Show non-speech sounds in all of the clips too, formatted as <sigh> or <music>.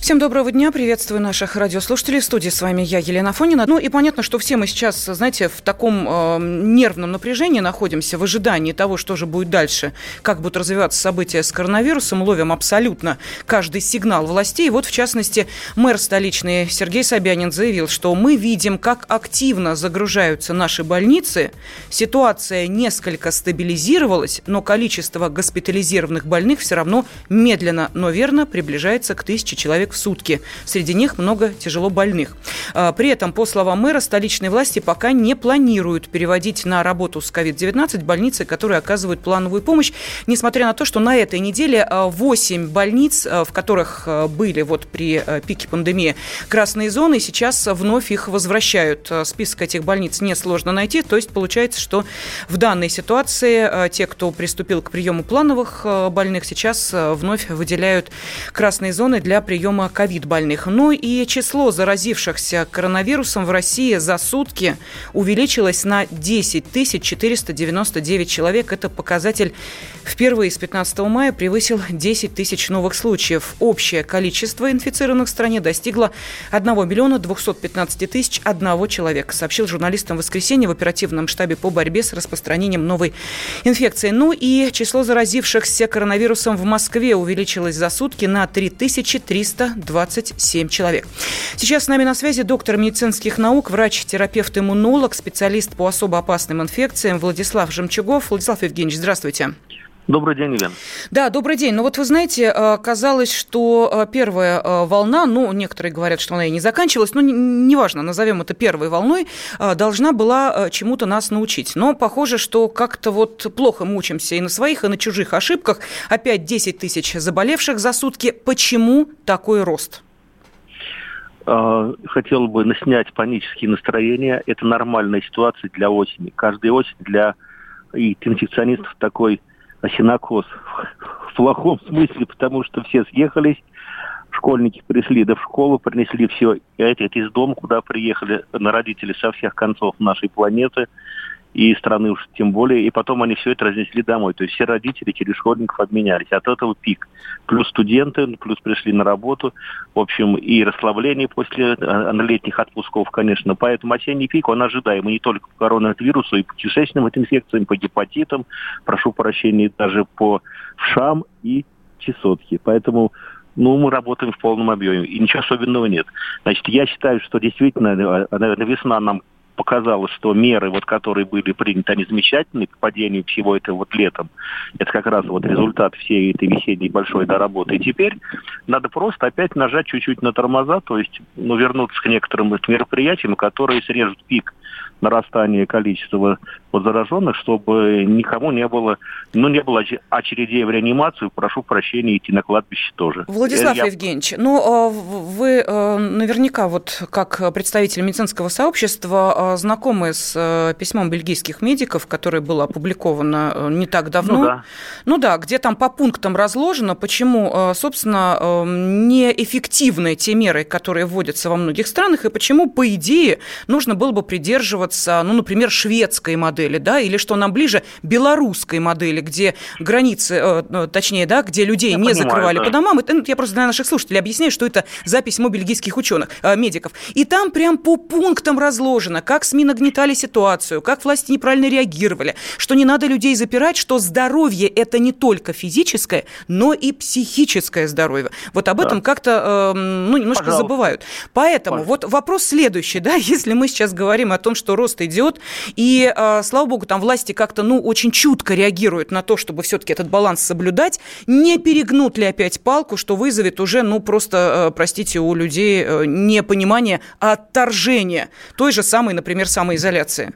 Всем доброго дня, приветствую наших радиослушателей. В студии с вами я, Елена Фонина. Ну и понятно, что все мы сейчас, знаете, в таком э, нервном напряжении находимся, в ожидании того, что же будет дальше, как будут развиваться события с коронавирусом, ловим абсолютно каждый сигнал властей. И вот, в частности, мэр столичный Сергей Собянин заявил, что мы видим, как активно загружаются наши больницы. Ситуация несколько стабилизировалась, но количество госпитализированных больных все равно медленно, но верно приближается к тысяче человек в сутки. Среди них много тяжело больных. А, При этом, по словам мэра, столичные власти пока не планируют переводить на работу с COVID-19 больницы, которые оказывают плановую помощь, несмотря на то, что на этой неделе 8 больниц, а, в которых а, были вот при а, пике пандемии красные зоны, сейчас вновь их возвращают. А, Список этих больниц несложно найти, то есть получается, что в данной ситуации а, те, кто приступил к приему плановых а, больных, сейчас а, вновь выделяют красные зоны для приема ковид-больных. Ну и число заразившихся коронавирусом в России за сутки увеличилось на 10 499 человек. Это показатель впервые с 15 мая превысил 10 тысяч новых случаев. Общее количество инфицированных в стране достигло 1 миллиона 215 тысяч одного человека, сообщил журналистам в воскресенье в оперативном штабе по борьбе с распространением новой инфекции. Ну и число заразившихся коронавирусом в Москве увеличилось за сутки на 3327 человек. Сейчас с нами на связи доктор медицинских наук, врач-терапевт-иммунолог, специалист по особо опасным инфекциям Владислав Жемчугов. Владислав Евгеньевич, здравствуйте. Добрый день, Елена. Да, добрый день. Ну вот вы знаете, э, казалось, что э, первая э, волна, ну, некоторые говорят, что она и не заканчивалась, но не- неважно, назовем это первой волной, должна была чему-то нас научить. Но похоже, что как-то вот плохо мучимся и на своих, и на чужих ошибках. Опять 10 тысяч заболевших за сутки. Почему такой рост? Хотел бы снять панические настроения. Это нормальная ситуация для осени. Каждая осень для и инфекционистов такой осенокос в плохом смысле, потому что все съехались, школьники пришли да в школу, принесли все это из дома, куда приехали на родители со всех концов нашей планеты и страны уж тем более, и потом они все это разнесли домой. То есть все родители через школьников обменялись. От этого пик. Плюс студенты, плюс пришли на работу. В общем, и расслабление после э, летних отпусков, конечно. Поэтому осенний пик, он ожидаемый не только по коронавирусу, и по кишечным инфекциям, по гепатитам, прошу прощения, даже по вшам и чесотке. Поэтому ну, мы работаем в полном объеме, и ничего особенного нет. Значит, я считаю, что действительно, э, наверное, весна нам показало, что меры, вот, которые были приняты, они замечательные по падению всего этого вот летом. Это как раз вот результат всей этой весенней большой доработы. И теперь надо просто опять нажать чуть-чуть на тормоза, то есть ну, вернуться к некоторым мероприятиям, которые срежут пик нарастания количества вот зараженных, чтобы никому не было, ну, не было оч- очередей в реанимацию, прошу прощения, идти на кладбище тоже. Владислав Я- Евгеньевич, ну, в- вы э, наверняка, вот как представитель медицинского сообщества, э, знакомы с э, письмом бельгийских медиков, которое было опубликовано э, не так давно. Ну да. Ну да, где там по пунктам разложено, почему, собственно, неэффективны те меры, которые вводятся во многих странах, и почему, по идее, нужно было бы придерживаться, ну, например, шведской модели, да, или что нам ближе, белорусской модели, где границы, э, э, точнее, да, где людей Я не понимаю, закрывали да. по домам. Это, ну, я просто для наших слушателей объясняю, что это за письмо бельгийских ученых, э, медиков. И там прям по пунктам разложено, как СМИ нагнетали ситуацию, как власти неправильно реагировали, что не надо людей запирать, что здоровье – это не только физическое, но и психическое здоровье. Вот об Да. этом как-то, эм, ну, немножко Пожалуйста. забывают. Поэтому Пожалуйста. вот вопрос следующий, да, <laughs> если мы сейчас говорим о том, что рост идет, и, э, слава богу, там власти как-то, ну, очень чутко реагируют на то, чтобы все-таки этот баланс соблюдать, не перегнут ли опять палку, что вызовет уже, ну, просто, э, простите, у людей э, не понимание, а отторжение той же самой, например, самоизоляции.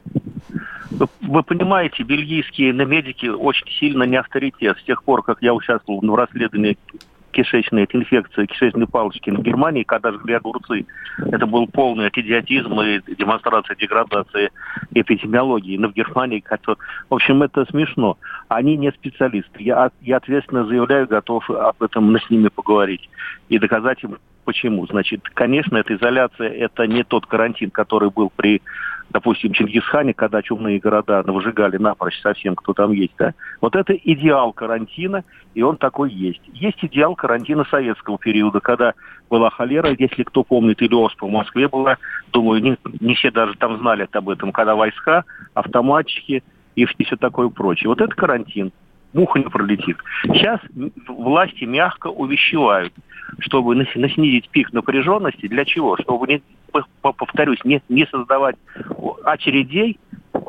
Вы, вы понимаете, бельгийские медики очень сильно не авторитет. С тех пор, как я участвовал в расследовании кишечной, этой инфекции кишечной палочки в Германии, когда жгли огурцы. Это был полный идиотизм и демонстрация деградации эпидемиологии. Но в Германии, это, в общем, это смешно. Они не специалисты. Я, я ответственно заявляю, готов об этом с ними поговорить и доказать им, почему. Значит, конечно, эта изоляция, это не тот карантин, который был при допустим, Чингисхане, когда чумные города выжигали напрочь совсем, кто там есть, да, вот это идеал карантина, и он такой есть. Есть идеал карантина советского периода, когда была холера, если кто помнит, или оспа в Москве была, думаю, не, не все даже там знали об этом, когда войска, автоматчики и все такое прочее. Вот это карантин муха не пролетит. Сейчас власти мягко увещевают, чтобы снизить пик напряженности. Для чего? Чтобы, не, повторюсь, не, не создавать очередей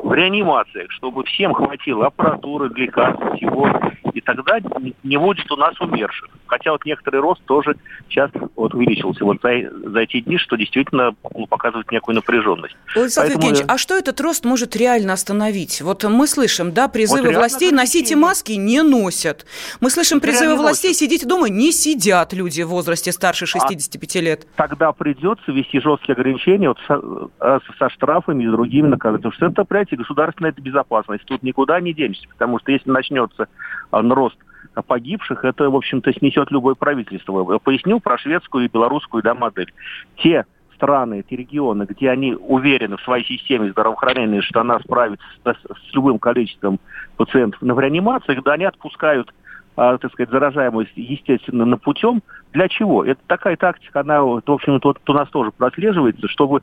в реанимациях, чтобы всем хватило аппаратуры, лекарств, всего. И тогда не будет у нас умерших. Хотя вот некоторый рост тоже сейчас вот увеличился вот за, за эти дни, что действительно ну, показывает некую напряженность. Владислав Поэтому... Евгеньевич, а что этот рост может реально остановить? Вот мы слышим, да, призывы вот властей носите маски не носят. Мы слышим призывы властей носят. сидите дома не сидят люди в возрасте старше 65 а лет. Тогда придется ввести жесткие ограничения вот со, э, со штрафами и другими наказаниями. Потому что это, понимаете, государственная безопасность. Тут никуда не денешься, потому что если начнется а, рост погибших, это, в общем-то, снесет любое правительство. Я пояснил про шведскую и белорусскую да, модель. Те страны, эти регионы, где они уверены в своей системе здравоохранения, что она справится с, с любым количеством пациентов на реанимациях, да, они отпускают а, так сказать, заражаемость естественным путем. Для чего? Это такая тактика, она, в общем, тут у нас тоже прослеживается, чтобы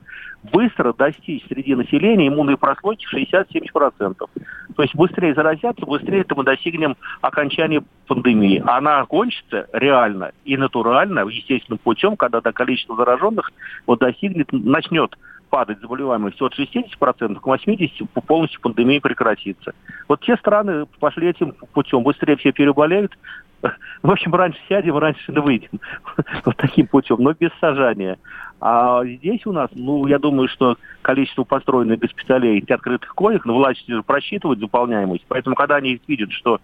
быстро достичь среди населения иммунной прослойки 60-70%. То есть быстрее заразятся, быстрее это мы достигнем окончания пандемии. Она кончится реально и натурально, естественным путем, когда до количества зараженных вот достигнет, начнет падать заболеваемость от 60% к 80% полностью пандемия прекратится. Вот те страны пошли этим путем, быстрее все переболеют. <laughs> В общем, раньше сядем, раньше <laughs> выйдем. Вот таким путем, но без сажания. А здесь у нас, ну, я думаю, что количество построенных госпиталей и открытых коек, ну, власти же просчитывают заполняемость. Поэтому, когда они видят, что,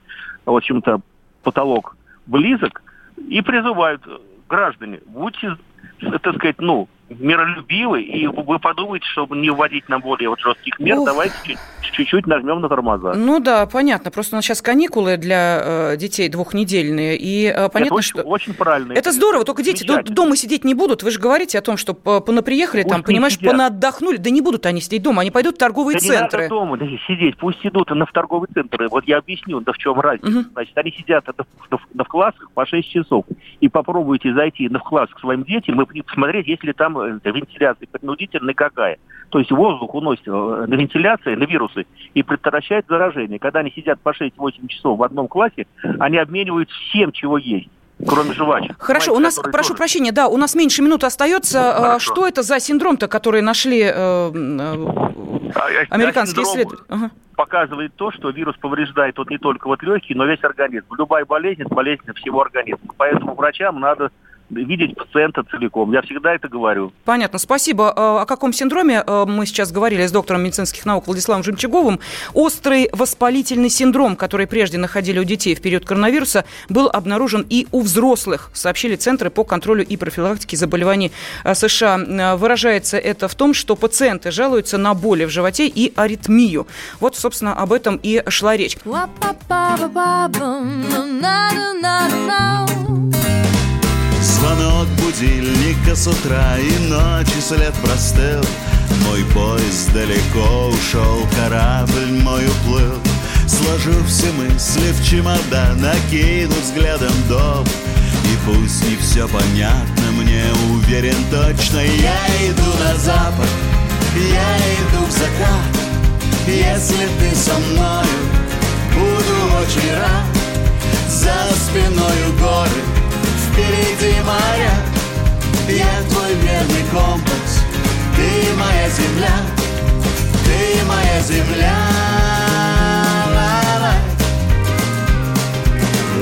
в общем-то, потолок близок, и призывают граждане, будьте, так сказать, ну, миролюбивый, и вы подумаете, чтобы не вводить на более вот жестких мер, Ух. давайте чуть-чуть нажмем на тормоза. Ну да, понятно. Просто у нас сейчас каникулы для э, детей двухнедельные, и э, понятно, это очень, что... очень правильно. Это здорово, только дети дома сидеть не будут. Вы же говорите о том, что понаприехали там, понимаешь, сидят. понаотдохнули. Да не будут они сидеть дома, они пойдут в торговые да центры. Не надо дома да, сидеть, пусть идут на в торговые центры. Вот я объясню, да в чем разница. Угу. Значит, они сидят на, на, на в классах по 6 часов, и попробуйте зайти на в класс к своим детям и посмотреть, есть ли там вентиляции принудительной какая? То есть воздух уносит э, на вентиляции, на вирусы и предотвращает заражение. Когда они сидят по 6-8 часов в одном классе, они обмениваются всем, чего есть кроме жвачек. Хорошо, у нас, прошу тоже... прощения, да, у нас меньше минуты остается. Ну, хорошо. Что это за синдром-то, который нашли э, э, а, американские исследователи? Ага. Показывает то, что вирус повреждает вот не только вот легкие, но весь организм. Любая болезнь – болезнь всего организма. Поэтому врачам надо видеть пациента целиком. Я всегда это говорю. Понятно, спасибо. А, о каком синдроме э, мы сейчас говорили с доктором медицинских наук Владиславом Жемчуговым? Острый воспалительный синдром, который прежде находили у детей в период коронавируса, был обнаружен и у взрослых, сообщили Центры по контролю и профилактике заболеваний э, США. Э, выражается это в том, что пациенты жалуются на боли в животе и аритмию. Вот, собственно, об этом и шла речь. Звонок будильника с утра и ночи след простыл. Мой поезд далеко ушел, корабль мой уплыл. Сложу все мысли в чемодан, накину взглядом дом. И пусть не все понятно, мне уверен точно. Я иду на запад, я иду в закат. Если ты со мною, буду очень рад. За спиною горы впереди моя Я твой верный компас. Ты моя земля Ты моя земля.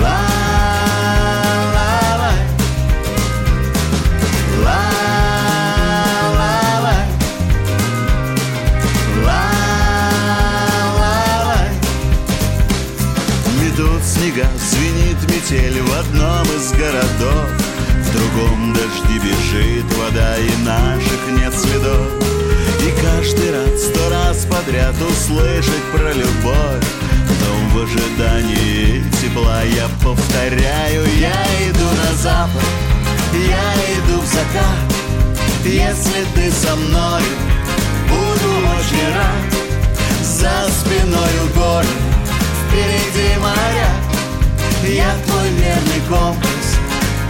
Ла-лай Ла-лай Ла-лай Метут снега, звенит метель в одном из городов другом дожди бежит вода и наших нет следов. И каждый раз, сто раз подряд услышать про любовь Потом в ожидании тепла я повторяю. Я иду на запад, я иду в закат. Если ты со мной, буду очень рад. За спиной горы, впереди моря. Я твой верный компас,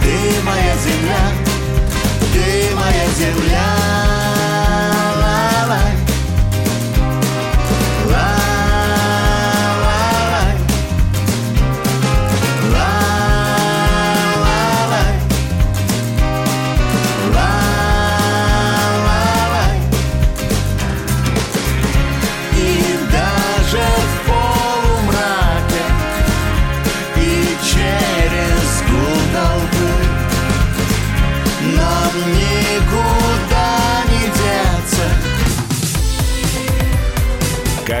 ты моя земля